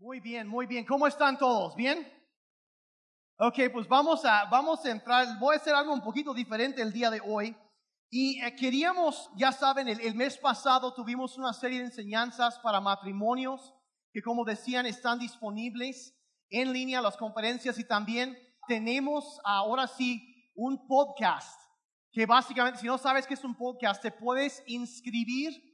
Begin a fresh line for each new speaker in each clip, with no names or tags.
Muy bien, muy bien. ¿Cómo están todos? ¿Bien? Ok, pues vamos a, vamos a entrar. Voy a hacer algo un poquito diferente el día de hoy. Y eh, queríamos, ya saben, el, el mes pasado tuvimos una serie de enseñanzas para matrimonios que como decían están disponibles en línea las conferencias y también tenemos ahora sí un podcast que básicamente si no sabes qué es un podcast te puedes inscribir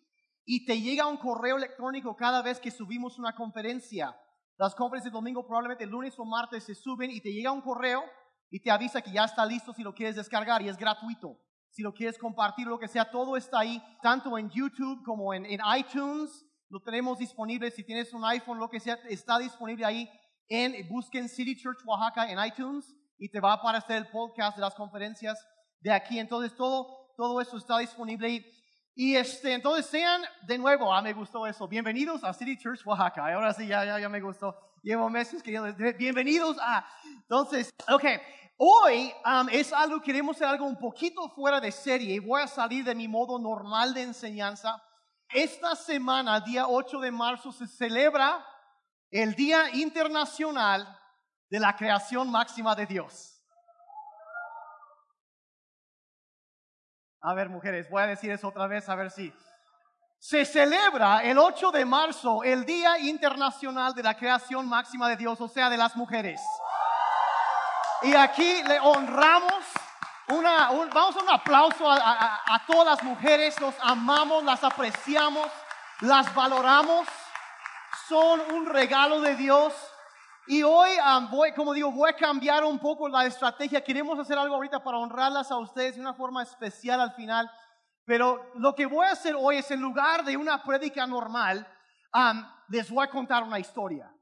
y te llega un correo electrónico cada vez que subimos una conferencia. Las conferencias de domingo probablemente el lunes o martes se suben y te llega un correo y te avisa que ya está listo si lo quieres descargar y es gratuito. Si lo quieres compartir, lo que sea, todo está ahí, tanto en YouTube como en, en iTunes. Lo tenemos disponible. Si tienes un iPhone, lo que sea, está disponible ahí. En, busquen City Church Oaxaca en iTunes y te va a aparecer el podcast de las conferencias de aquí. Entonces, todo, todo eso está disponible. Y, este, entonces sean de nuevo, ah, me gustó eso. Bienvenidos a City Church Oaxaca. Ahora sí, ya, ya, ya me gustó. Llevo meses queriendo. Bienvenidos a. Entonces, ok. Hoy um, es algo, queremos hacer algo un poquito fuera de serie. Voy a salir de mi modo normal de enseñanza. Esta semana, día 8 de marzo, se celebra el Día Internacional de la Creación Máxima de Dios. A ver, mujeres, voy a decir eso otra vez, a ver si. Se celebra el 8 de marzo el Día Internacional de la Creación Máxima de Dios, o sea, de las mujeres. Y aquí le honramos, una, un, vamos a un aplauso a, a, a todas las mujeres, los amamos, las apreciamos, las valoramos, son un regalo de Dios. Y hoy, um, voy, como digo, voy a cambiar un poco la estrategia. Queremos hacer algo ahorita para honrarlas a ustedes de una forma especial al final. Pero lo que voy a hacer hoy es en lugar de una prédica normal, um, les voy a contar una historia.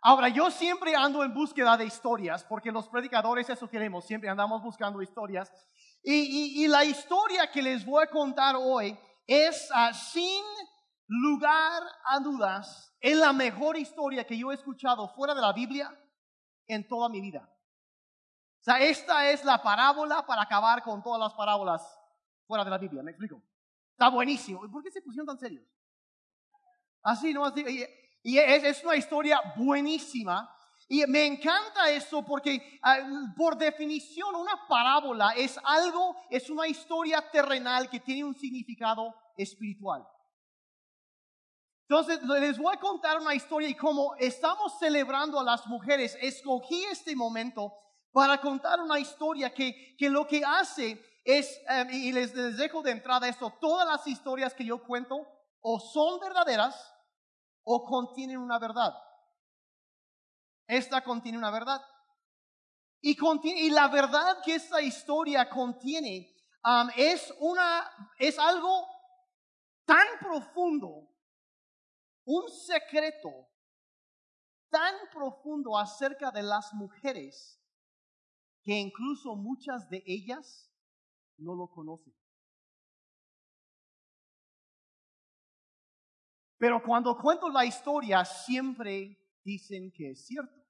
Ahora, yo siempre ando en búsqueda de historias, porque los predicadores eso queremos, siempre andamos buscando historias. Y, y, y la historia que les voy a contar hoy es uh, sin lugar a dudas, es la mejor historia que yo he escuchado fuera de la Biblia en toda mi vida. O sea, esta es la parábola para acabar con todas las parábolas fuera de la Biblia, ¿me explico? Está buenísimo. ¿Por qué se pusieron tan serios? Así, no así. Y, es, es, una historia buenísima. Y me encanta eso porque uh, por definición una parábola es algo, es una historia terrenal que tiene un significado espiritual. Entonces, les voy a contar una historia y como estamos celebrando a las mujeres, escogí este momento para contar una historia que, que lo que hace es, um, y les, les dejo de entrada esto, todas las historias que yo cuento o son verdaderas o contienen una verdad. Esta contiene una verdad. Y, contiene, y la verdad que esta historia contiene es, una, es algo tan profundo un secreto tan profundo acerca de las mujeres que incluso muchas de ellas no lo conocen. Pero cuando cuento la historia siempre dicen que es cierto.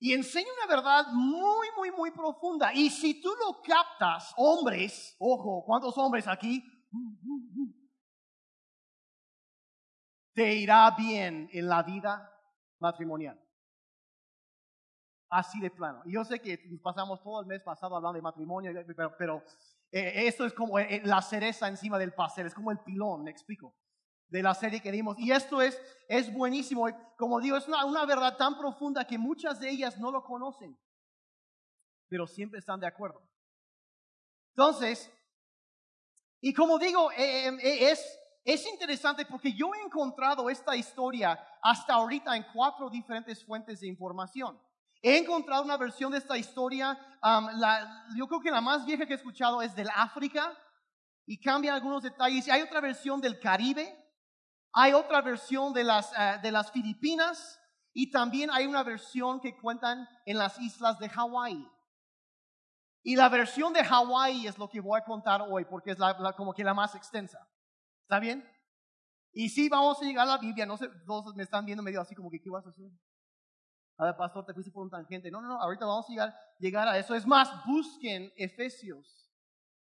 Y enseña una verdad muy, muy, muy profunda. Y si tú lo captas, hombres, ojo, ¿cuántos hombres aquí? Te irá bien en la vida matrimonial. Así de plano. Y yo sé que pasamos todo el mes pasado hablando de matrimonio, pero, pero eh, esto es como eh, la cereza encima del pastel, es como el pilón, me explico, de la serie que dimos. Y esto es, es buenísimo. Como digo, es una, verdad tan profunda que muchas de ellas no lo conocen, pero siempre están de acuerdo. Entonces, y como digo, eh, eh, es, es interesante porque yo he encontrado esta historia hasta ahorita en cuatro diferentes fuentes de información. He encontrado una versión de esta historia, um, la, yo creo que la más vieja que he escuchado es del África y cambia algunos detalles. Hay otra versión del Caribe, hay otra versión de las, uh, de las Filipinas y también hay una versión que cuentan en las islas de Hawái. Y la versión de Hawái es lo que voy a contar hoy porque es la, la, como que la más extensa. ¿Está bien? Y sí, vamos a llegar a la Biblia. No sé, todos me están viendo medio así como que, ¿qué vas a hacer? A ver, pastor, te fuiste por un tangente. No, no, no, ahorita vamos a llegar, llegar a eso. Es más, busquen Efesios,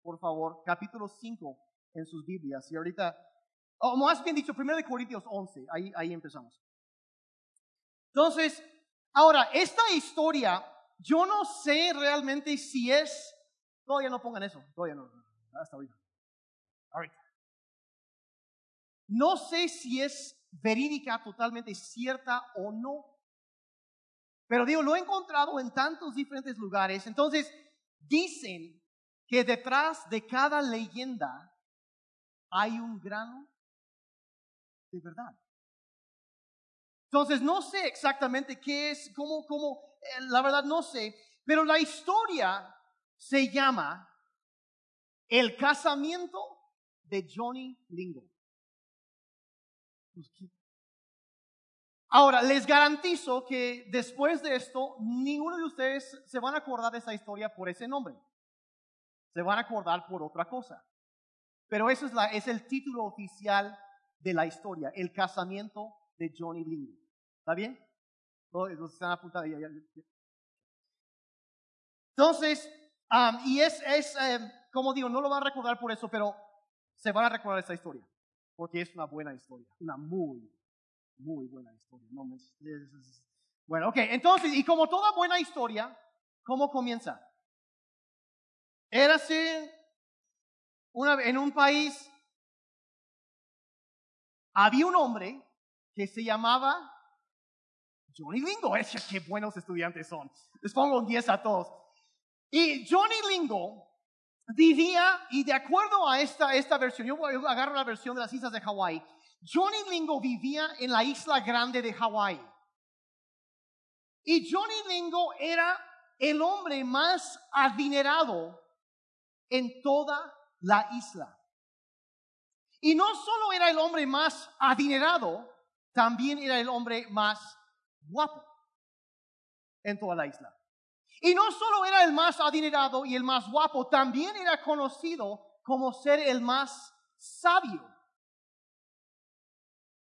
por favor, capítulo 5 en sus Biblias. Y ahorita o más bien dicho, 1 Corintios 11, ahí, ahí empezamos. Entonces, ahora, esta historia, yo no sé realmente si es, todavía no pongan eso, todavía no, hasta ahorita. Ahorita. No sé si es verídica, totalmente cierta o no. Pero digo, lo he encontrado en tantos diferentes lugares. Entonces, dicen que detrás de cada leyenda hay un grano de verdad. Entonces, no sé exactamente qué es, cómo, cómo, eh, la verdad no sé, pero la historia se llama El casamiento de Johnny Lingo. Pues, Ahora, les garantizo que después de esto, ninguno de ustedes se van a acordar de esa historia por ese nombre. Se van a acordar por otra cosa. Pero eso es, el título oficial de la historia, el casamiento de Johnny Lingo. ¿Está bien? Todos están apuntados. Entonces, y es, em, como digo, no lo van a recordar por eso, pero se van a recordar esta historia, porque es una buena historia, una muy, muy buena historia. No me, bueno, ok, entonces, y como toda buena historia, ¿cómo comienza? Érase una, en un país, había un hombre que se llamaba Johnny Lingo. Es, qué buenos estudiantes son. Les pongo un 10 a todos. Y Johnny Lingo vivía, y de acuerdo a esta, esta versión, yo, agarro la versión de las islas de Hawái, Johnny Lingo vivía en la isla grande de Hawái. Y Johnny Lingo era el hombre más adinerado en toda la isla. Y no solo era el hombre más adinerado, también era el hombre más guapo en toda la isla. Y no solo era el más adinerado y el más guapo, también era conocido como ser el más sabio.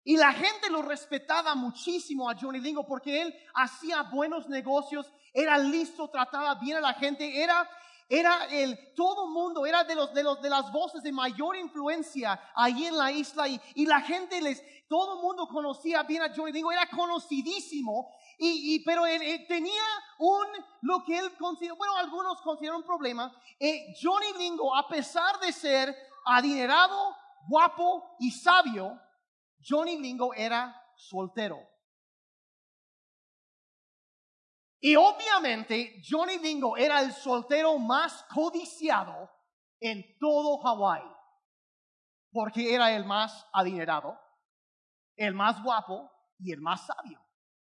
Y la gente lo respetaba muchísimo a Johnny Lingo porque él hacía buenos negocios, era listo, trataba bien a la gente, era era el todo mundo, era de los de los de las voces de mayor influencia ahí en la isla y, y la gente les todo mundo conocía bien a Johnny Lingo, era conocidísimo y, pero él, tenía un lo que él consideró, bueno, algunos consideran un problema. Eh, Johnny Lingo, a pesar de ser adinerado, guapo y sabio, Johnny Lingo era soltero. Y obviamente Johnny Lingo era el soltero más codiciado en todo Hawái, porque era el más adinerado, el más guapo y el más sabio.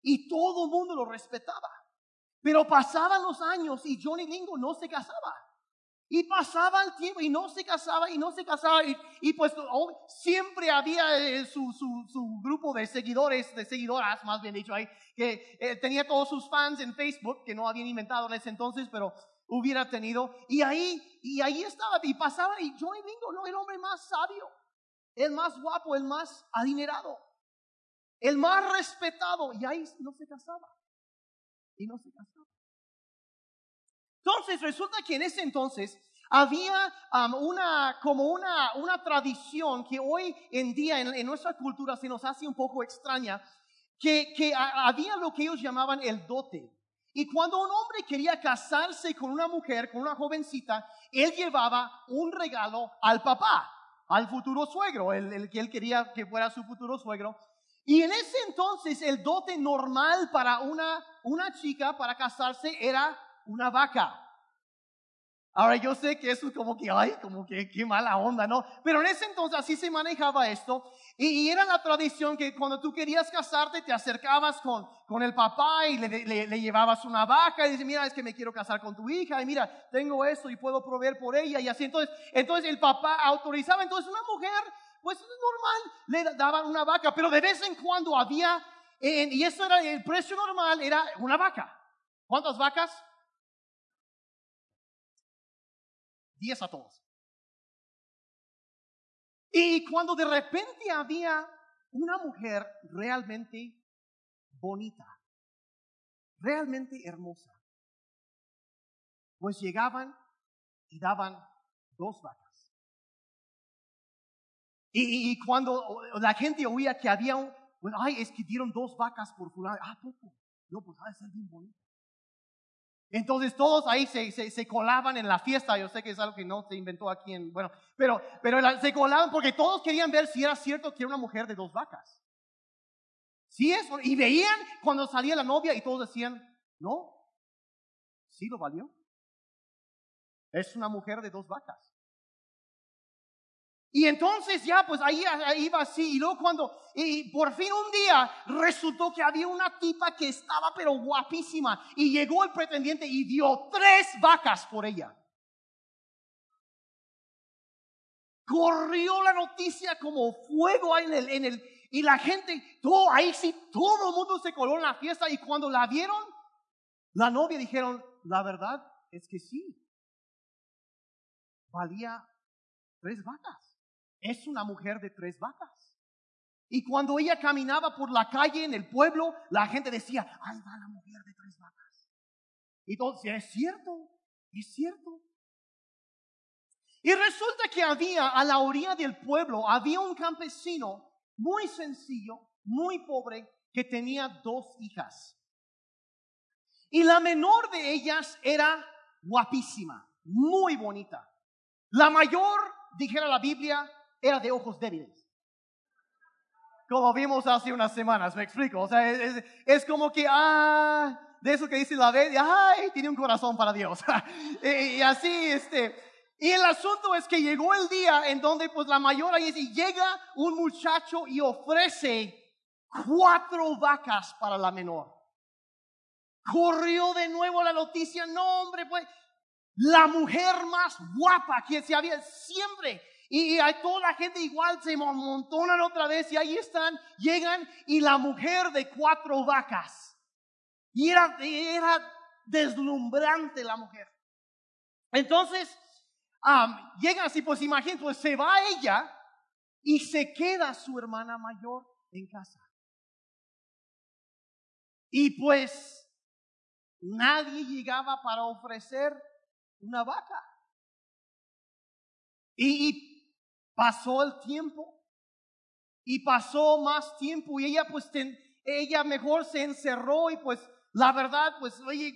Y todo el mundo lo respetaba. Pero pasaban los años y Johnny Lingo no se casaba. Y pasaba el tiempo y no se casaba y no se casaba. Y, pues oh, siempre había eh, su, su, grupo de seguidores, de seguidoras, más bien dicho, ahí, que eh, tenía todos sus fans en Facebook, que no habían inventado en ese entonces, pero hubiera tenido. Y ahí, y ahí estaba, y pasaba, y Johnny Bingo, no, el hombre más sabio, el más guapo, el más adinerado, el más respetado. Y ahí no se casaba. Y no se casaba. Entonces resulta que en ese entonces había una, como una, una tradición que hoy en día en, nuestra cultura se nos hace un poco extraña, que, que había lo que ellos llamaban el dote. Y cuando un hombre quería casarse con una mujer, con una jovencita, él llevaba un regalo al papá, al futuro suegro, el, el que él quería que fuera su futuro suegro. Y en ese entonces el dote normal para una, una chica para casarse era una vaca. Ahora yo sé que eso es como que, ay, como que qué mala onda, ¿no? Pero en ese entonces así se manejaba esto. Y, era la tradición que cuando tú querías casarte te acercabas con, con el papá y le, le, llevabas una vaca y dices, mira, es que me quiero casar con tu hija y mira, tengo esto y puedo proveer por ella y así. Entonces, entonces el papá autorizaba. Entonces una mujer, pues es normal, le daban una vaca, pero de vez en cuando había, y eso era el precio normal, era una vaca. ¿Cuántas vacas? Diez a todos. Y cuando de repente había una mujer realmente bonita, realmente hermosa, pues llegaban y daban dos vacas. Y, cuando la gente oía que había un, pues, ay, es que dieron dos vacas por fulano. Ah, poco. No, pues va a ser bien bonito. Entonces todos ahí se, se, se, colaban en la fiesta. Yo sé que es algo que no se inventó aquí en, bueno, pero, pero se colaban porque todos querían ver si era cierto que era una mujer de dos vacas. Sí es, y veían cuando salía la novia y todos decían, no, sí lo valió. Es una mujer de dos vacas. Y entonces ya, pues ahí, iba así. Y luego cuando, y por fin un día resultó que había una tipa que estaba pero guapísima. Y llegó el pretendiente y dio tres vacas por ella. Corrió la noticia como fuego en el, en el, y la gente, todo, ahí sí, todo el mundo se coló en la fiesta. Y cuando la vieron, la novia dijeron, la verdad es que sí. Valía tres vacas es una mujer de tres vacas. Y cuando ella caminaba por la calle en el pueblo, la gente decía, ahí va la mujer de tres vacas. Y entonces, es cierto, es cierto. Y resulta que había a la orilla del pueblo, había un campesino muy sencillo, muy pobre, que tenía dos hijas. Y la menor de ellas era guapísima, muy bonita. La mayor, dijera la Biblia, era de ojos débiles. Como vimos hace unas semanas, me explico. O sea, es, como que, ah, de eso que dice la vez, ay, tiene un corazón para Dios. y, así, este. Y el asunto es que llegó el día en donde, pues, la mayor ahí y llega un muchacho y ofrece cuatro vacas para la menor. Corrió de nuevo la noticia, no, hombre, pues, la mujer más guapa que se había siempre y, hay toda la gente igual se amontonan otra vez y ahí están, llegan y la mujer de cuatro vacas. Y era, era deslumbrante la mujer. Entonces, llegan así, pues imagínense, pues se va ella y se queda su hermana mayor en casa. Y pues nadie llegaba para ofrecer una vaca. y, Pasó el tiempo y pasó más tiempo y ella pues ella mejor se encerró y pues la verdad pues oye,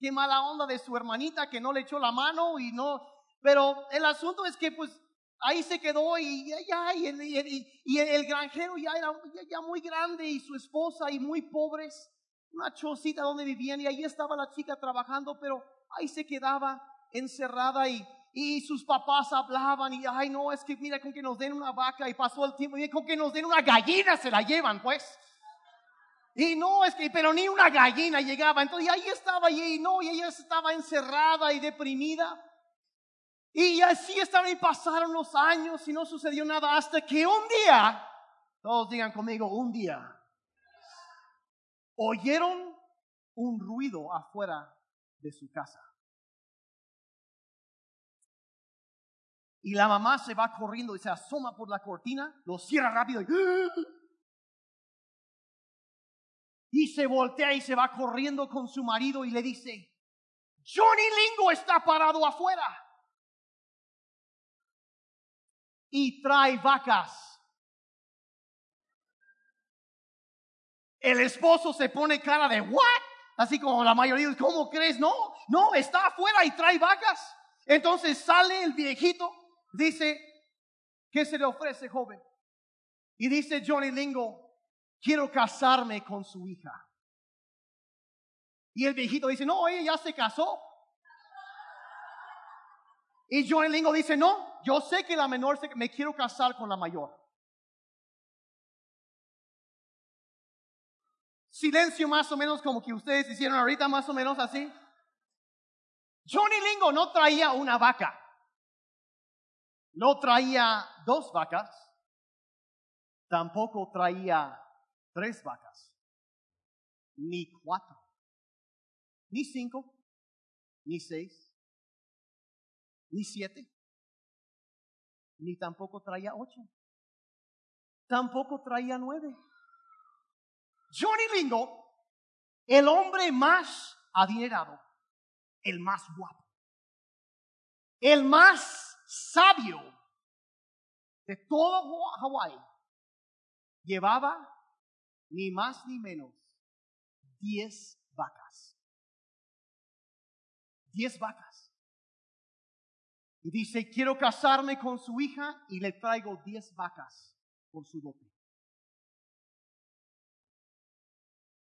qué mala onda de su hermanita que no le echó la mano y no, pero el asunto es que pues ahí se quedó y, ya, y, el granjero ya era ya muy grande y su esposa y muy pobres, una chocita donde vivían y ahí estaba la chica trabajando, pero ahí se quedaba encerrada y, y sus papás hablaban y, ay, no, es que mira, con que nos den una vaca y pasó el tiempo y con que nos den una gallina se la llevan, pues. Y no, es que, pero ni una gallina llegaba. Entonces ahí estaba y no, y ella estaba encerrada y deprimida. Y así estaban y pasaron los años y no sucedió nada hasta que un día, todos digan conmigo, un día, oyeron un ruido afuera de su casa. Y la mamá se va corriendo y se asoma por la cortina, lo cierra rápido y, y se voltea y se va corriendo con su marido y le dice, Johnny Lingo está parado afuera y trae vacas. El esposo se pone cara de, ¿what? Así como la mayoría, ¿cómo crees? No, no, está afuera y trae vacas. Entonces sale el viejito Dice, ¿qué se le ofrece, joven? Y dice Johnny Lingo, quiero casarme con su hija. Y el viejito dice, no, ella ya se casó. Y Johnny Lingo dice, no, yo sé que la menor me quiero casar con la mayor. Silencio más o menos como que ustedes hicieron ahorita, más o menos así. Johnny Lingo no traía una vaca no traía dos vacas, tampoco traía tres vacas, ni cuatro, ni cinco, ni seis, ni siete, ni tampoco traía ocho, tampoco traía nueve. Johnny Lingo, el hombre más adinerado, el más guapo, el más sabio de todo Hawái, llevaba ni más ni menos 10 vacas. 10 vacas. Y dice, quiero casarme con su hija y le traigo 10 vacas por su dote.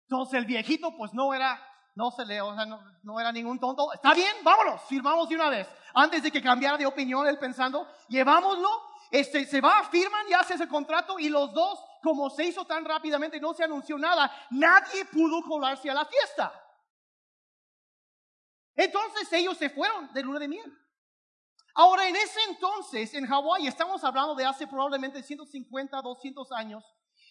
Entonces el viejito pues no era, no se le, o sea, no, no, era ningún tonto. Está bien, vámonos, firmamos de una vez. Antes de que cambiara de opinión él pensando, llevámoslo, este, se va, firman y hace ese contrato y los dos, como se hizo tan rápidamente, no se anunció nada, nadie pudo colarse a la fiesta. Entonces ellos se fueron de luna de miel. Ahora, en ese entonces, en Hawái, estamos hablando de hace probablemente 150, 200 años,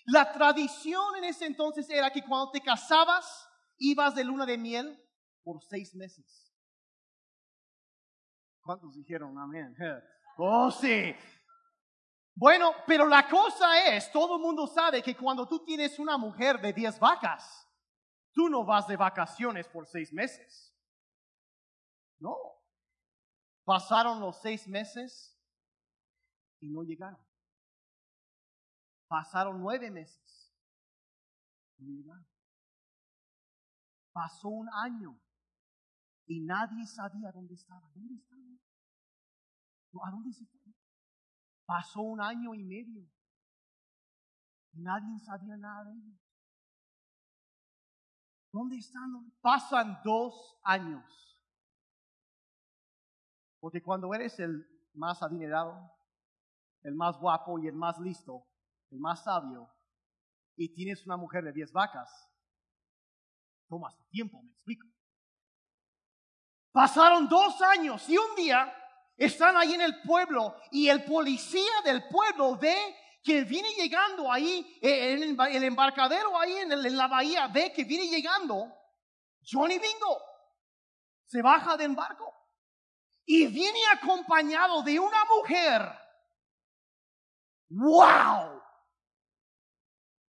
la tradición en ese entonces era que cuando te casabas, ibas de luna de miel por seis meses. ¿Cuántos dijeron amén? Oh, sí. Bueno, pero la cosa es, todo el mundo sabe que cuando tú tienes una mujer de diez vacas, tú no vas de vacaciones por seis meses. No. Pasaron los seis meses y no llegaron. Pasaron nueve meses. Pasó un año y nadie sabía dónde estaba. ¿Dónde estaba? ¿A dónde se fue? Pasó un año y medio y nadie sabía nada de ellos. ¿Dónde están? Pasan dos años. Porque cuando eres el más adinerado, el más guapo y el más listo, el más sabio, y tienes una mujer de diez vacas, tomas tiempo, me explico. Pasaron dos años y un día están ahí en el pueblo y el policía del pueblo ve que viene llegando ahí, eh, en el embarcadero ahí en, en la bahía, ve que viene llegando Johnny Bingo. Se baja del barco y viene acompañado de una mujer. ¡Wow!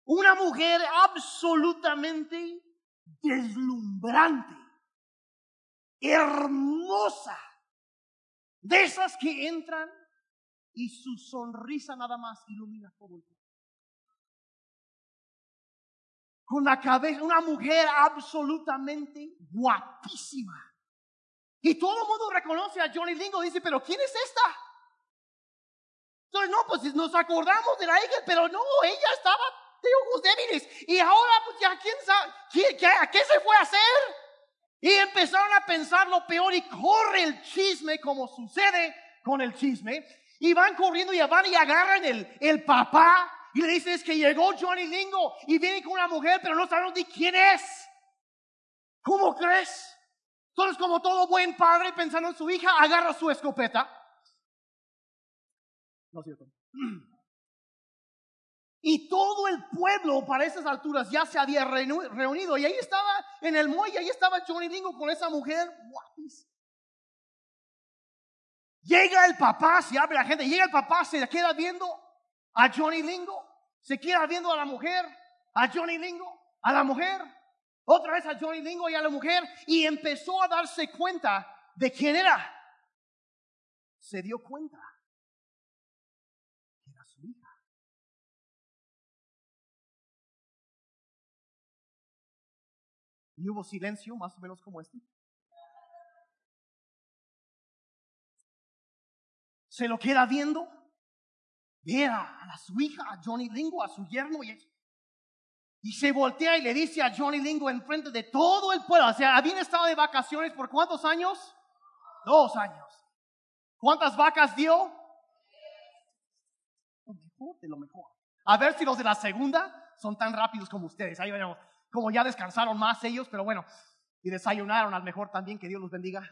Una mujer absolutamente deslumbrante, hermosa, de esas que entran y su sonrisa nada más ilumina todo el. Con la cabeza, una mujer absolutamente guapísima. Y todo el mundo reconoce a Johnny Lingo, dice, pero ¿quién es esta? Entonces, no, pues nos acordamos de la hija, pero no, ella estaba débiles. Y ahora, pues ya, ¿quién sabe? ¿Qué, a qué se fue a hacer? Y empezaron a pensar lo peor y corre el chisme como sucede con el chisme. Y van corriendo y van y agarran el, el papá y le dicen es que llegó Johnny Lingo y viene con una mujer, pero no sabemos ni quién es. ¿Cómo crees? Entonces, como todo buen padre pensando en su hija, agarra su escopeta. No es cierto. Y todo el pueblo para esas alturas ya se había reunido. Y ahí estaba en el muelle, ahí estaba Johnny Lingo con esa mujer guapísima. Llega el papá, se abre la gente, llega el papá, se queda viendo a Johnny Lingo, se queda viendo a la mujer, a Johnny Lingo, a la mujer, otra vez a Johnny Lingo y a la mujer, y empezó a darse cuenta de quién era. Se dio cuenta Y hubo silencio, más o menos como este. Se lo queda viendo. Ve a, su hija, a Johnny Lingo, a su yerno, y, y se voltea y le dice a Johnny Lingo enfrente de todo el pueblo. O sea, habían estado de vacaciones por cuántos años? Dos años. ¿Cuántas vacas dio? Lo mejor de lo mejor. A ver si los de la segunda son tan rápidos como ustedes. Ahí veremos como ya descansaron más ellos, pero bueno, y desayunaron al mejor también, que Dios los bendiga.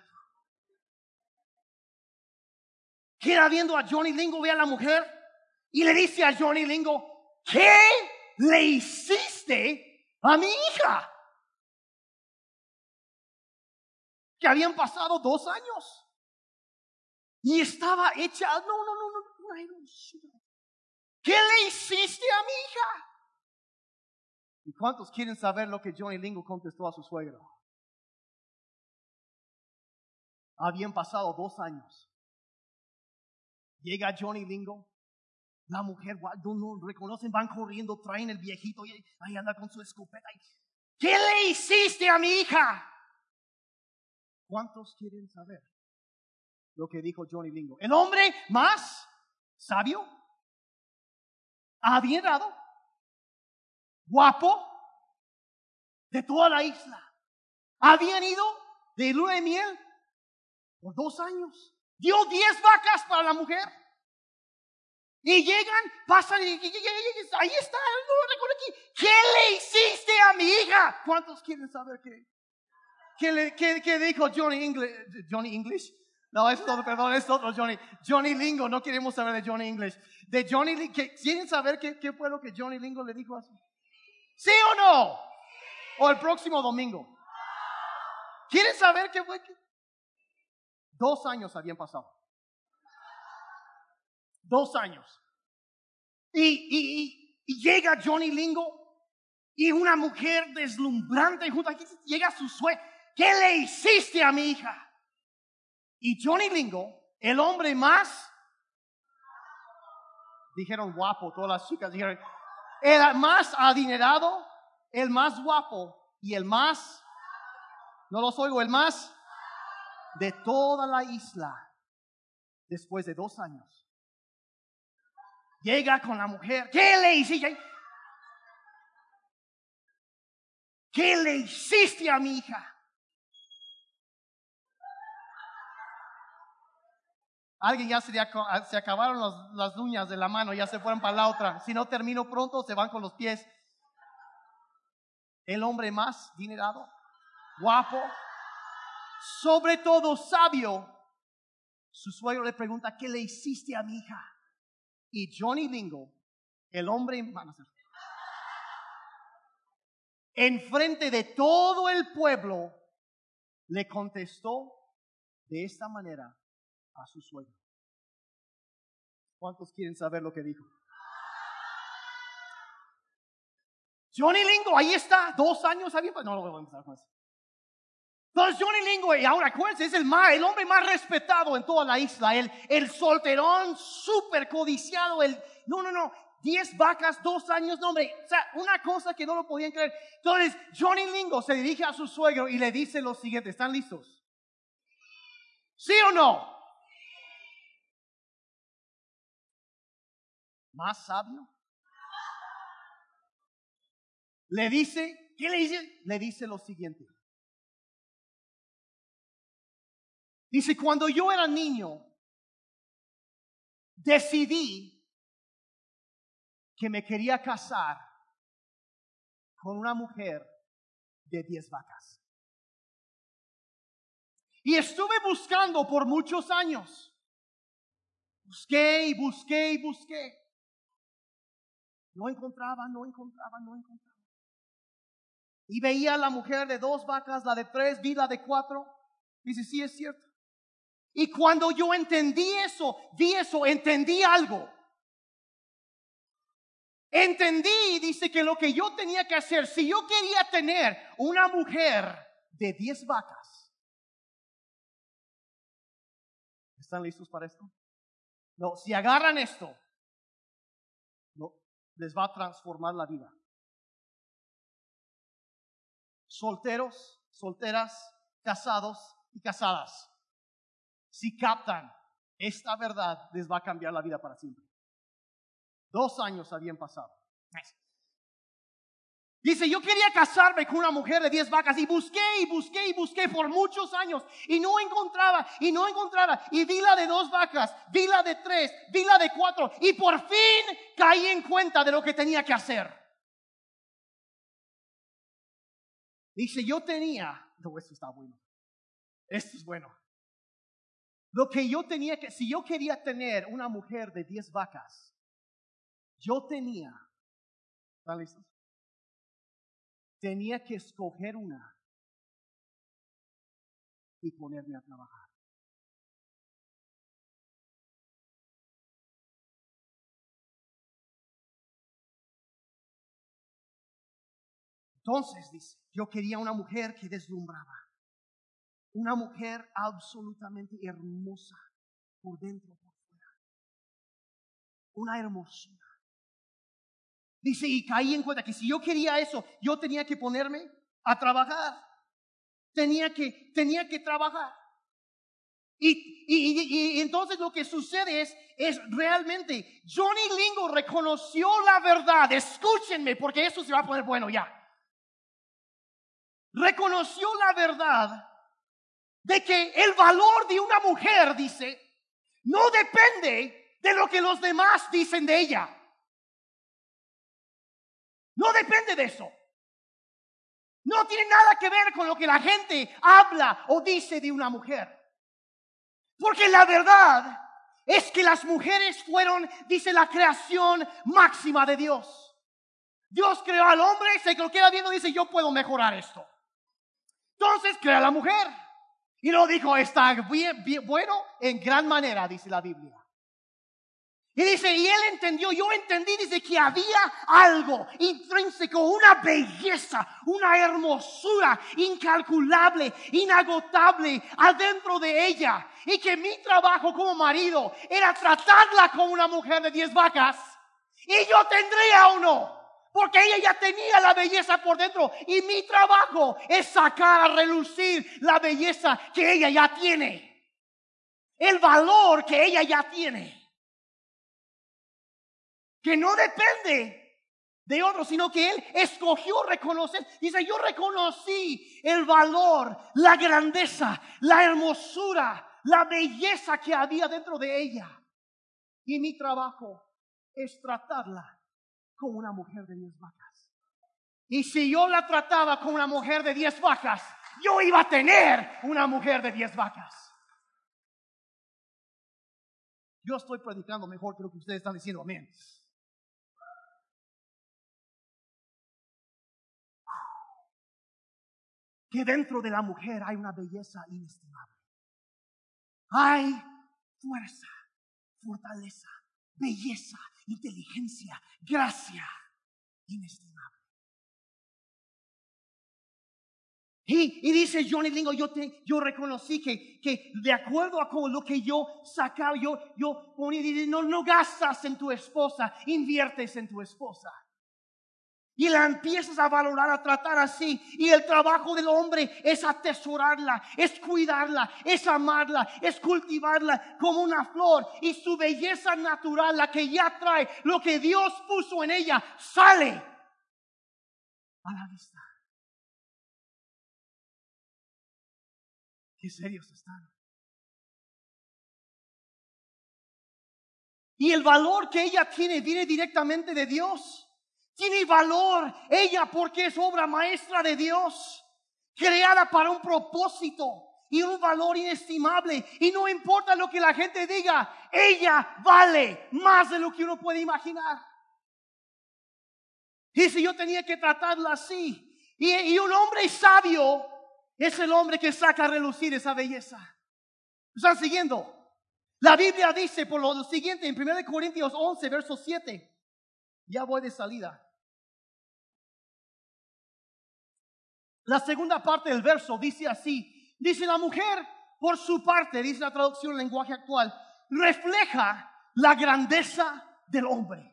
Queda viendo a Johnny Lingo, ve a la mujer y le dice a Johnny Lingo, ¿qué le hiciste a mi hija? Que habían pasado dos años y estaba hecha, no, no, no, no, no, ¿qué le hiciste a mi hija? ¿Y cuántos quieren saber lo que Johnny Lingo contestó a su suegro? Habían pasado dos años. Llega Johnny Lingo La mujer, no, no reconocen, van corriendo, traen el viejito y ahí anda con su escopeta. ¿Qué le hiciste a mi hija? ¿Cuántos quieren saber lo que dijo Johnny Lingo? El hombre más sabio, dado, guapo de toda la isla. Habían ido de luna de miel por dos años. Dio diez vacas para la mujer. Y llegan, pasan y, ahí está, no aquí. ¿Qué le hiciste a mi hija? ¿Cuántos quieren saber qué? ¿Qué, le, qué, dijo Johnny English? Johnny English? No, es todo, perdón, es otro Johnny. Johnny Lingo, no queremos saber de Johnny English. De Johnny ¿quieren saber qué, fue lo que Johnny Lingo le dijo así? ¿Sí o no? ¿O el próximo domingo? ¿Quieren saber qué fue? Dos años habían pasado. Dos años. Y, llega Johnny Lingo y una mujer deslumbrante junto aquí llega a su sueño. ¿Qué le hiciste a mi hija? Y Johnny Lingo, el hombre más, dijeron guapo, todas las chicas dijeron, el más adinerado, el más guapo y el más, no los oigo, el más de toda la isla, después de dos años, llega con la mujer, ¿qué le hiciste? ¿Qué le hiciste a mi hija? Alguien ya se, se acabaron las uñas de la mano, ya se fueron para la otra. Si no termino pronto, se van con los pies. El hombre más dinerado, guapo, sobre todo sabio. Su suegro le pregunta, ¿qué le hiciste a mi hija? Y Johnny Lingo, el hombre, enfrente de todo el pueblo, le contestó de esta manera a su suegro. ¿Cuántos quieren saber lo que dijo? Johnny Lingo, ahí está, dos años había. No lo voy a empezar. Entonces Johnny Lingo, y ahora acuérdense, es el, más, el hombre más respetado en toda la isla, el, el solterón súper codiciado, el, no, no, no, diez vacas, dos años, no hombre, o sea, una cosa que no lo podían creer. Entonces Johnny Lingo se dirige a su suegro y le dice lo siguiente, ¿están listos? ¿Sí o no? ¿Más sabio? Le dice, ¿qué le dice? Le dice lo siguiente. Dice, cuando yo era niño, decidí que me quería casar con una mujer de diez vacas. Y estuve buscando por muchos años. Busqué y busqué y busqué. No encontraba, no encontraba, no encontraba. Y veía a la mujer de dos vacas, la de tres, vi la de cuatro. Dice, sí es cierto. Y cuando yo entendí eso, vi eso, entendí algo. Entendí, dice que lo que yo tenía que hacer, si yo quería tener una mujer de diez vacas, ¿están listos para esto? No, si agarran esto, les va a transformar la vida. Solteros, solteras, casados y casadas si captan esta verdad, les va a cambiar la vida para siempre. Dos años habían pasado. Dice, yo quería casarme con una mujer de diez vacas y busqué y busqué y busqué por muchos años y no encontraba y no encontraba. Y vi la de dos vacas, vi la de tres, vi la de cuatro y por fin caí en cuenta de lo que tenía que hacer. Dice, yo tenía, no, esto está bueno, esto es bueno. Lo que yo tenía que, si yo quería tener una mujer de diez vacas, yo tenía, ¿están listos? Tenía que escoger una y ponerme a trabajar. Entonces dice, yo quería una mujer que deslumbraba. Una mujer absolutamente hermosa por dentro, por fuera. una hermosura. Dice, y caí en cuenta que si yo quería eso, yo tenía que ponerme a trabajar. Tenía que, tenía que trabajar. Y, y, entonces lo que sucede es, es realmente, Johnny Lingo reconoció la verdad. Escúchenme, porque eso se va a poner bueno ya. Reconoció la verdad de que el valor de una mujer, dice, no depende de lo que los demás dicen de ella. No depende de eso. No tiene nada que ver con lo que la gente habla o dice de una mujer. Porque la verdad es que las mujeres fueron, dice la creación máxima de Dios. Dios creó al hombre, se lo queda viendo dice, yo puedo mejorar esto. Entonces crea a la mujer. Y lo dijo, está bien, bueno en gran manera, dice la Biblia. Y dice, y él entendió, yo entendí, dice que había algo intrínseco, una belleza, una hermosura incalculable, inagotable adentro de ella. Y que mi trabajo como marido era tratarla como una mujer de diez vacas. Y yo tendría uno. Porque ella ya tenía la belleza por dentro. Y mi trabajo es sacar a relucir la belleza que ella ya tiene. El valor que ella ya tiene que no depende de otro, sino que Él escogió reconocer. Dice, yo reconocí el valor, la grandeza, la hermosura, la belleza que había dentro de ella. Y mi trabajo es tratarla como una mujer de diez vacas. Y si yo la trataba como una mujer de diez vacas, yo iba a tener una mujer de diez vacas. Yo estoy predicando mejor que lo que ustedes están diciendo, amén. Que dentro de la mujer hay una belleza inestimable. Hay fuerza, fortaleza, belleza, inteligencia, gracia inestimable. Y, dice Johnny Lingo, yo, te, yo reconocí que, que de acuerdo a lo que yo sacaba, yo, yo ponía, no, no gastas en tu esposa, inviertes en tu esposa. Y la empiezas a valorar, a tratar así. Y el trabajo del hombre es atesorarla, es cuidarla, es amarla, es cultivarla como una flor. Y su belleza natural, la que ya trae, lo que Dios puso en ella, sale a la vista. Qué serios están. Y el valor que ella tiene viene directamente de Dios. Tiene valor ella porque es obra maestra de Dios, creada para un propósito y un valor inestimable. Y no importa lo que la gente diga, ella vale más de lo que uno puede imaginar. Y si yo tenía que tratarla así, y, un hombre sabio es el hombre que saca a relucir esa belleza. ¿Están siguiendo? La Biblia dice por lo siguiente en 1 Corintios 11, verso 7. Ya voy de salida. La segunda parte del verso dice así, dice la mujer, por su parte, dice la traducción en lenguaje actual, refleja la grandeza del hombre.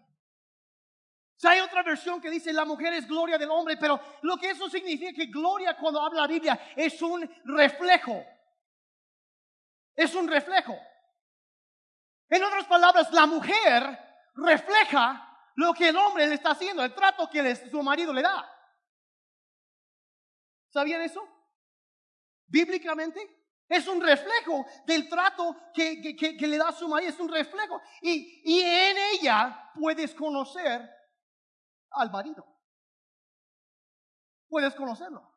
O hay otra versión que dice la mujer es gloria del hombre, pero lo que eso significa que gloria cuando habla la Biblia es un reflejo. Es un reflejo. En otras palabras, la mujer refleja lo que el hombre le está haciendo, el trato que su marido le da. ¿Sabían eso? Bíblicamente es un reflejo del trato que, que, le da su marido, es un reflejo. Y, y en ella puedes conocer al marido. Puedes conocerlo.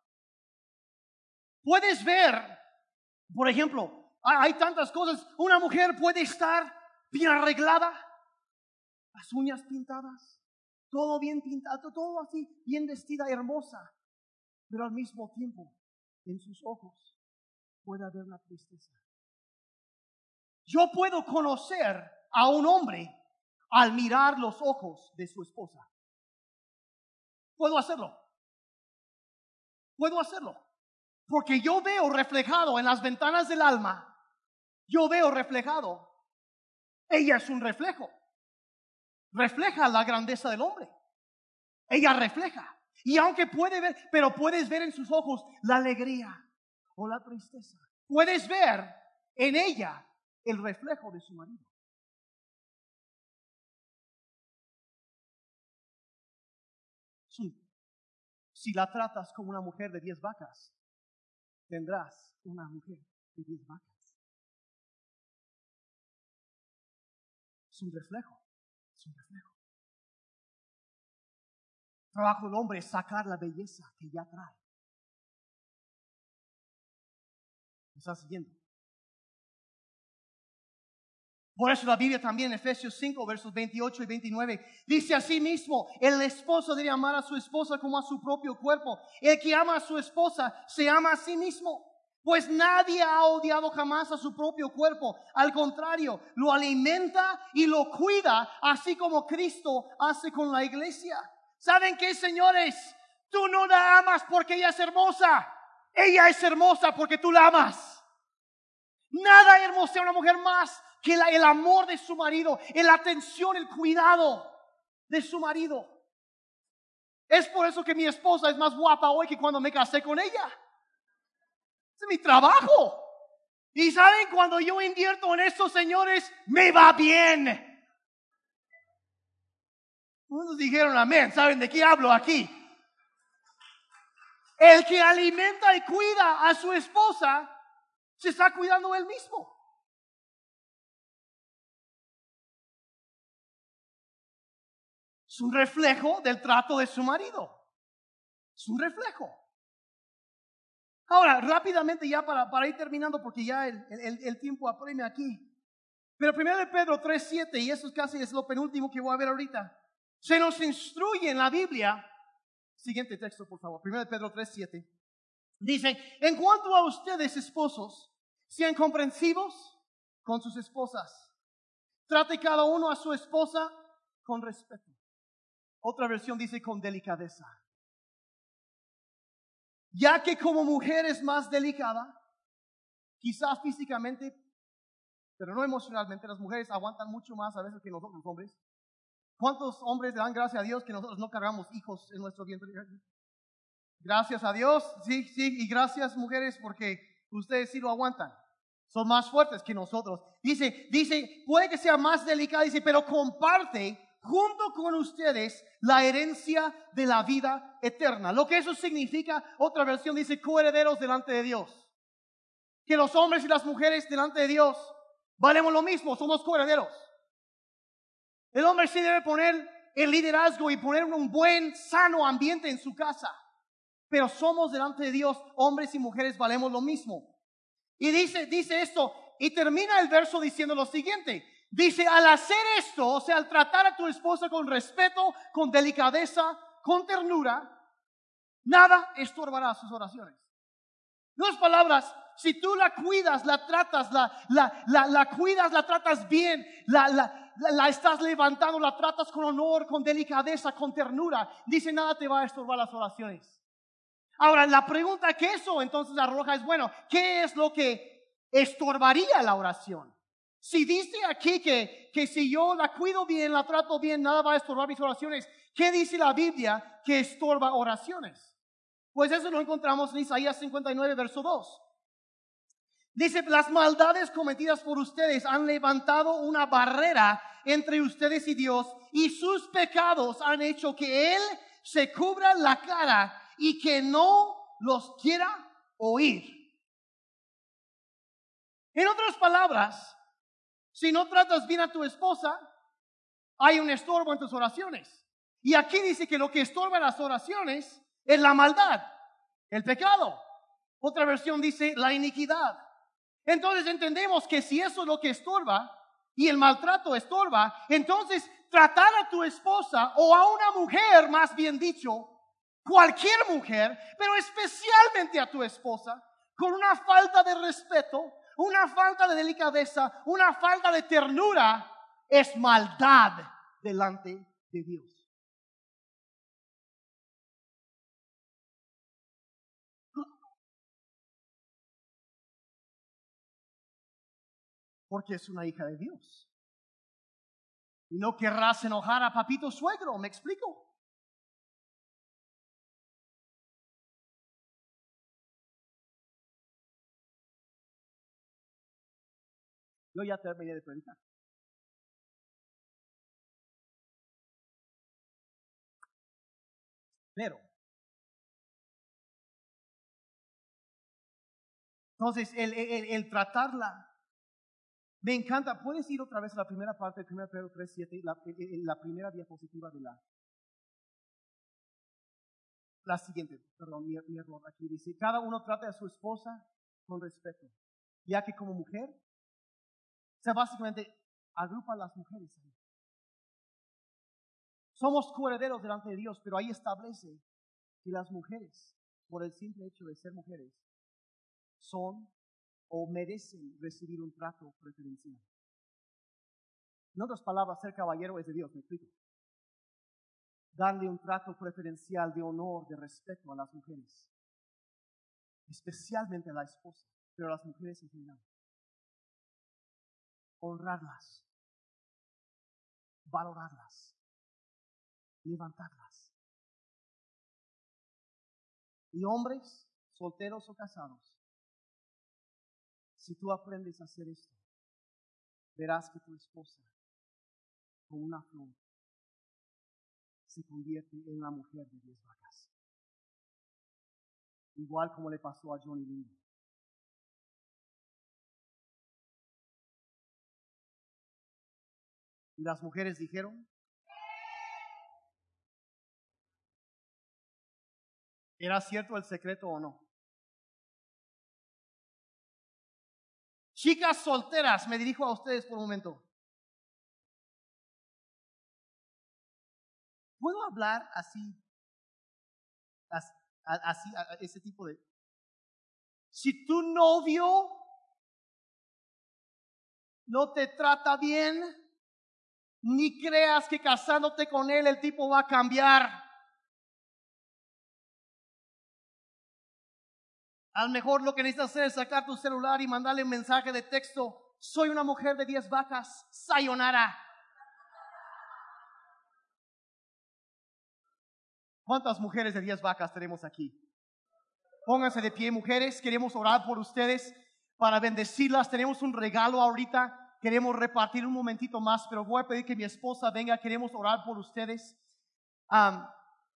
Puedes ver, por ejemplo, hay tantas cosas. Una mujer puede estar bien arreglada, las uñas pintadas, todo bien pintado, todo así, bien vestida, hermosa pero al mismo tiempo en sus ojos puede haber una tristeza. Yo puedo conocer a un hombre al mirar los ojos de su esposa. Puedo hacerlo. Puedo hacerlo. Porque yo veo reflejado en las ventanas del alma, yo veo reflejado. Ella es un reflejo. refleja la grandeza del hombre. Ella refleja. Y aunque puede ver, pero puedes ver en sus ojos la alegría o la tristeza. Puedes ver en ella el reflejo de su marido. Si la tratas como una mujer de diez vacas, tendrás una mujer de diez vacas. Es un reflejo, es un reflejo. Trabajo del hombre es sacar la belleza que ya trae. ¿Me estás siguiendo? Por eso la Biblia también en Efesios 5, versos 28 y 29, dice así mismo, el esposo debe amar a su esposa como a su propio cuerpo. El que ama a su esposa se ama a sí mismo. Pues nadie ha odiado jamás a su propio cuerpo. Al contrario, lo alimenta y lo cuida, así como Cristo hace con la iglesia. ¿Saben qué, señores? Tú no la amas porque ella es hermosa. Ella es hermosa porque tú la amas. Nada hermosa una mujer más que el amor de su marido, la atención, el cuidado de su marido. Es por eso que mi esposa es más guapa hoy que cuando me casé con ella. Es mi trabajo. Y saben, cuando yo invierto en estos señores, me va bien. Unos dijeron amén, ¿saben de qué hablo aquí? El que alimenta y cuida a su esposa, se está cuidando él mismo. Es un reflejo del trato de su marido. Es un reflejo. Ahora, rápidamente ya para, para ir terminando, porque ya el, el, tiempo apremia aquí. Pero primero de Pedro 3.7, y eso casi es lo penúltimo que voy a ver ahorita. Se nos instruye en la Biblia. Siguiente texto, por favor. Primero de Pedro 3.7. Dice, en cuanto a ustedes, esposos, sean comprensivos con sus esposas. Trate cada uno a su esposa con respeto. Otra versión dice con delicadeza. Ya que como mujer es más delicada, quizás físicamente, pero no emocionalmente, las mujeres aguantan mucho más a veces que nosotros los hombres. ¿Cuántos hombres le dan gracias a Dios que nosotros no cargamos hijos en nuestro vientre? Gracias a Dios, sí, sí, y gracias mujeres porque ustedes sí lo aguantan. Son más fuertes que nosotros. Dice, dice, puede que sea más delicada, dice, pero comparte junto con ustedes la herencia de la vida eterna. Lo que eso significa, otra versión dice coherederos delante de Dios. Que los hombres y las mujeres delante de Dios valemos lo mismo, somos coherederos. El hombre sí debe poner el liderazgo y poner un buen, sano ambiente en su casa. Pero somos delante de Dios, hombres y mujeres valemos lo mismo. Y dice, dice esto, y termina el verso diciendo lo siguiente, Dice, al hacer esto, o sea, al tratar a tu esposa con respeto, con delicadeza, con ternura, nada estorbará sus oraciones. Dos palabras, si tú la cuidas, la tratas, la, la, la, la cuidas, la tratas bien, la, la, la, estás levantando, la tratas con honor, con delicadeza, con ternura, dice, nada te va a estorbar las oraciones. Ahora, la pregunta que eso entonces arroja es, bueno, ¿qué es lo que estorbaría la oración? Si dice aquí que, que si yo la cuido bien, la trato bien, nada va a estorbar mis oraciones, ¿qué dice la Biblia que estorba oraciones? Pues eso lo encontramos en Isaías 59, verso 2. Dice, las maldades cometidas por ustedes han levantado una barrera entre ustedes y Dios y sus pecados han hecho que Él se cubra la cara y que no los quiera oír. En otras palabras, si no tratas bien a tu esposa, hay un estorbo en tus oraciones. Y aquí dice que lo que estorba las oraciones es la maldad, el pecado. Otra versión dice la iniquidad. Entonces entendemos que si eso es lo que estorba y el maltrato estorba, entonces tratar a tu esposa o a una mujer, más bien dicho, cualquier mujer, pero especialmente a tu esposa, con una falta de respeto, una falta de delicadeza, una falta de ternura, es maldad delante de Dios. Porque es una hija de Dios. Y no querrás enojar a papito suegro, ¿me explico? Yo ya terminé de predicar. Pero, entonces, el, el, el tratarla, me encanta. Puedes ir otra vez a la primera parte de 1 Pedro 3, 7, la, la primera diapositiva de la, la siguiente, perdón, mi, error aquí dice, cada uno trata a su esposa con respeto, ya que como mujer, o sea, básicamente agrupa a las mujeres. Somos coherederos delante de Dios, pero ahí establece que las mujeres, por el simple hecho de ser mujeres, son o merecen recibir un trato preferencial. En otras palabras, ser caballero es de Dios, me explico. Darle un trato preferencial de honor, de respeto a las mujeres, especialmente a la esposa, pero a las mujeres en general. Honrarlas, valorarlas levantarlas. Y hombres, solteros o casados, si tú aprendes a hacer esto, verás que tu esposa, con una flor, se convierte en una mujer de diez vacas. Igual como le pasó a Johnny Lindo. Y las mujeres dijeron, ¿Era cierto el secreto o no? Chicas solteras, me dirijo a ustedes por un momento. ¿Puedo hablar así? Así, a ese tipo de... Si tu novio no te trata bien, ni creas que casándote con él el tipo va a cambiar. A lo mejor lo que necesitas hacer es sacar tu celular y mandarle un mensaje de texto. Soy una mujer de diez vacas. Sayonara. ¿Cuántas mujeres de diez vacas tenemos aquí? Pónganse de pie, mujeres. Queremos orar por ustedes para bendecirlas. Tenemos un regalo ahorita. Queremos repartir un momentito más, pero voy a pedir que mi esposa venga. Queremos orar por ustedes.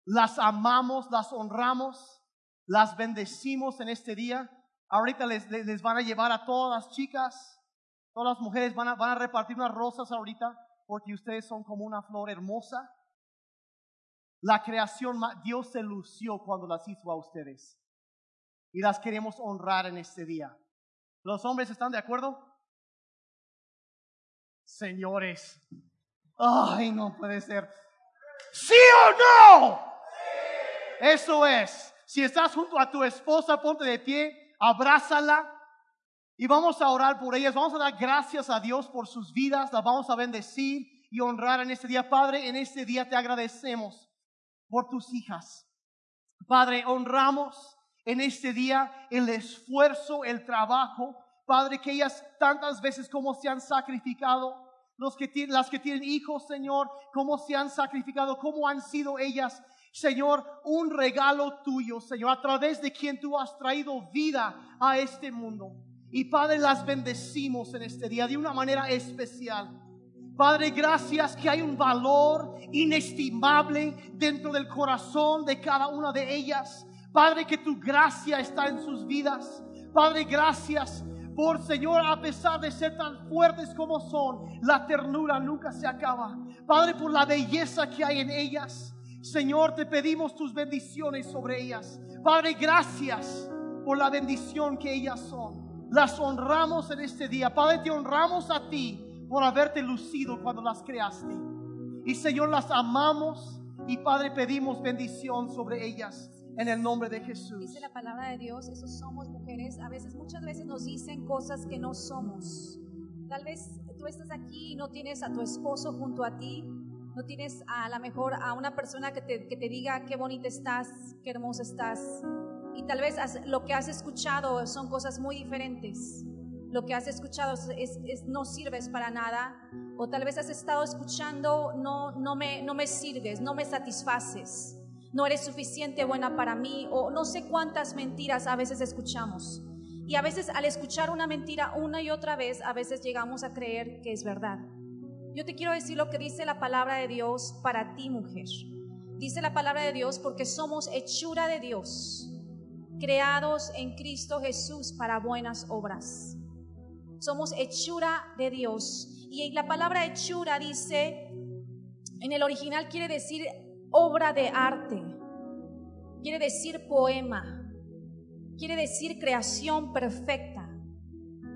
las amamos, las honramos las bendecimos en este día. Ahorita les, les, van a llevar a todas las chicas, todas las mujeres van a, van a repartir unas rosas ahorita porque ustedes son como una flor hermosa. La creación, Dios se lució cuando las hizo a ustedes. Y las queremos honrar en este día. ¿Los hombres están de acuerdo? Señores. Ay, no puede ser. ¿Sí o no? Eso es. Si estás junto a tu esposa, ponte de pie, abrázala y vamos a orar por ellas. Vamos a dar gracias a Dios por sus vidas, las vamos a bendecir y honrar en este día. Padre, en este día te agradecemos por tus hijas. Padre, honramos en este día el esfuerzo, el trabajo. Padre, que ellas tantas veces como se han sacrificado, los que, las que tienen hijos, Señor, cómo se han sacrificado, cómo han sido ellas Señor, un regalo tuyo, Señor, a través de quien tú has traído vida a este mundo. Y Padre, las bendecimos en este día de una manera especial. Padre, gracias que hay un valor inestimable dentro del corazón de cada una de ellas. Padre, que tu gracia está en sus vidas. Padre, gracias por Señor, a pesar de ser tan fuertes como son, la ternura nunca se acaba. Padre, por la belleza que hay en ellas. Señor, te pedimos tus bendiciones sobre ellas. Padre, gracias por la bendición que ellas son. Las honramos en este día. Padre, te honramos a ti por haberte lucido cuando las creaste. Y Señor, las amamos y Padre, pedimos bendición sobre ellas. En el nombre de Jesús.
Dice la palabra de Dios, eso somos mujeres. A veces, muchas veces nos dicen cosas que no somos. Tal vez tú estás aquí y no tienes a tu esposo junto a ti no tienes a lo mejor a una persona que te, que te diga qué bonita estás, qué hermosa estás. Y tal vez lo que has escuchado son cosas muy diferentes. Lo que has escuchado es, es, no sirves para nada. O tal vez has estado escuchando, no, no, me, no me sirves, no me satisfaces, no eres suficiente buena para mí, o no sé cuántas mentiras a veces escuchamos. Y a veces al escuchar una mentira una y otra vez, a veces llegamos a creer que es verdad. Yo te quiero decir lo que dice la palabra de Dios para ti, mujer. Dice la palabra de Dios porque somos hechura de Dios, creados en Cristo Jesús para buenas obras. Somos hechura de Dios. Y la palabra hechura dice, en el original quiere decir obra de arte, quiere decir poema, quiere decir creación perfecta.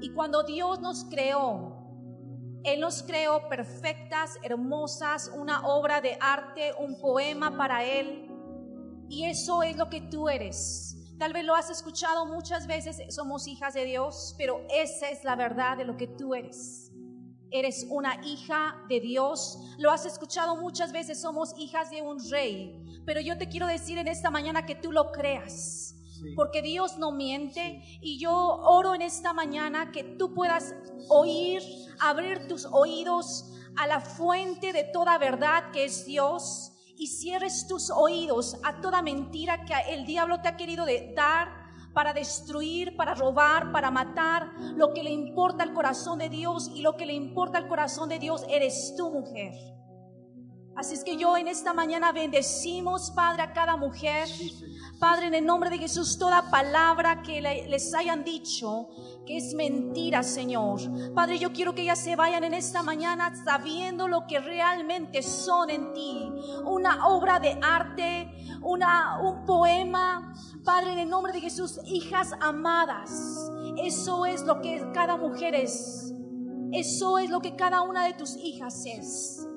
Y cuando Dios nos creó, Él nos creó perfectas, hermosas, una obra de arte, un poema para Él. Y eso es lo que tú eres. Tal vez lo has escuchado muchas veces, somos hijas de Dios, pero esa es la verdad de lo que tú eres. Eres una hija de Dios. Lo has escuchado muchas veces, somos hijas de un rey. Pero yo te quiero decir en esta mañana que tú lo creas porque Dios no miente. Y yo oro en esta mañana que tú puedas oír, abrir tus oídos a la fuente de toda verdad que es Dios y cierres tus oídos a toda mentira que el diablo te ha querido dar para destruir, para robar, para matar. Lo que le importa al corazón de Dios y lo que le importa al corazón de Dios eres tú, mujer. Así es que yo en esta mañana bendecimos, Padre, a cada mujer. Padre, en el nombre de Jesús, toda palabra que les hayan dicho que es mentira, Señor. Padre, yo quiero que ellas se vayan en esta mañana sabiendo lo que realmente son en ti. Una obra de arte, una, un poema. Padre, en el nombre de Jesús, hijas amadas. Eso es lo que cada mujer es. Eso es lo que cada una de tus hijas es.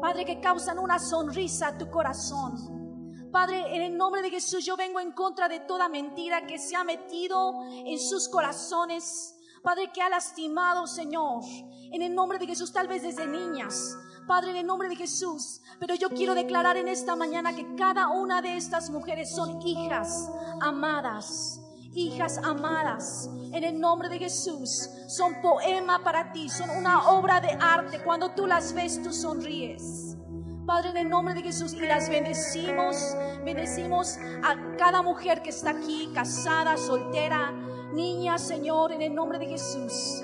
Padre, que causan una sonrisa a tu corazón. Padre, en el nombre de Jesús yo vengo en contra de toda mentira que se ha metido en sus corazones. Padre, que ha lastimado, Señor. En el nombre de Jesús, tal vez desde niñas. Padre, en el nombre de Jesús. Pero yo quiero declarar en esta mañana que cada una de estas mujeres son hijas amadas hijas amadas, en el nombre de Jesús, son poema para ti, son una obra de arte. Cuando tú las ves, tú sonríes. Padre, en el nombre de Jesús, y las bendecimos, bendecimos a cada mujer que está aquí, casada, soltera, niña, Señor, en el nombre de Jesús.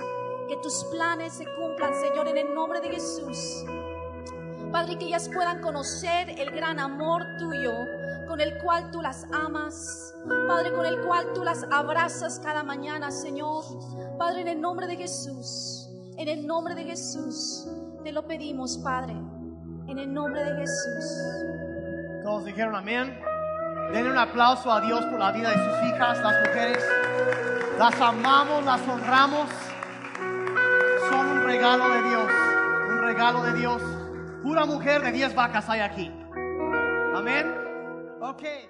Que tus planes se cumplan, Señor, en el nombre de Jesús. Padre, que ellas puedan conocer el gran amor tuyo con el cual tú las amas. Padre, con el cual tú las abrazas cada mañana, Señor. Padre, en el nombre de Jesús, en el nombre de Jesús, te lo pedimos, Padre. En el nombre de Jesús.
Todos dijeron amén. Denle un aplauso a Dios por la vida de sus hijas, las mujeres. Las amamos, las honramos. Son un regalo de Dios. Un regalo de Dios. Pura mujer de 10 vacas hay aquí. Amén. Okay.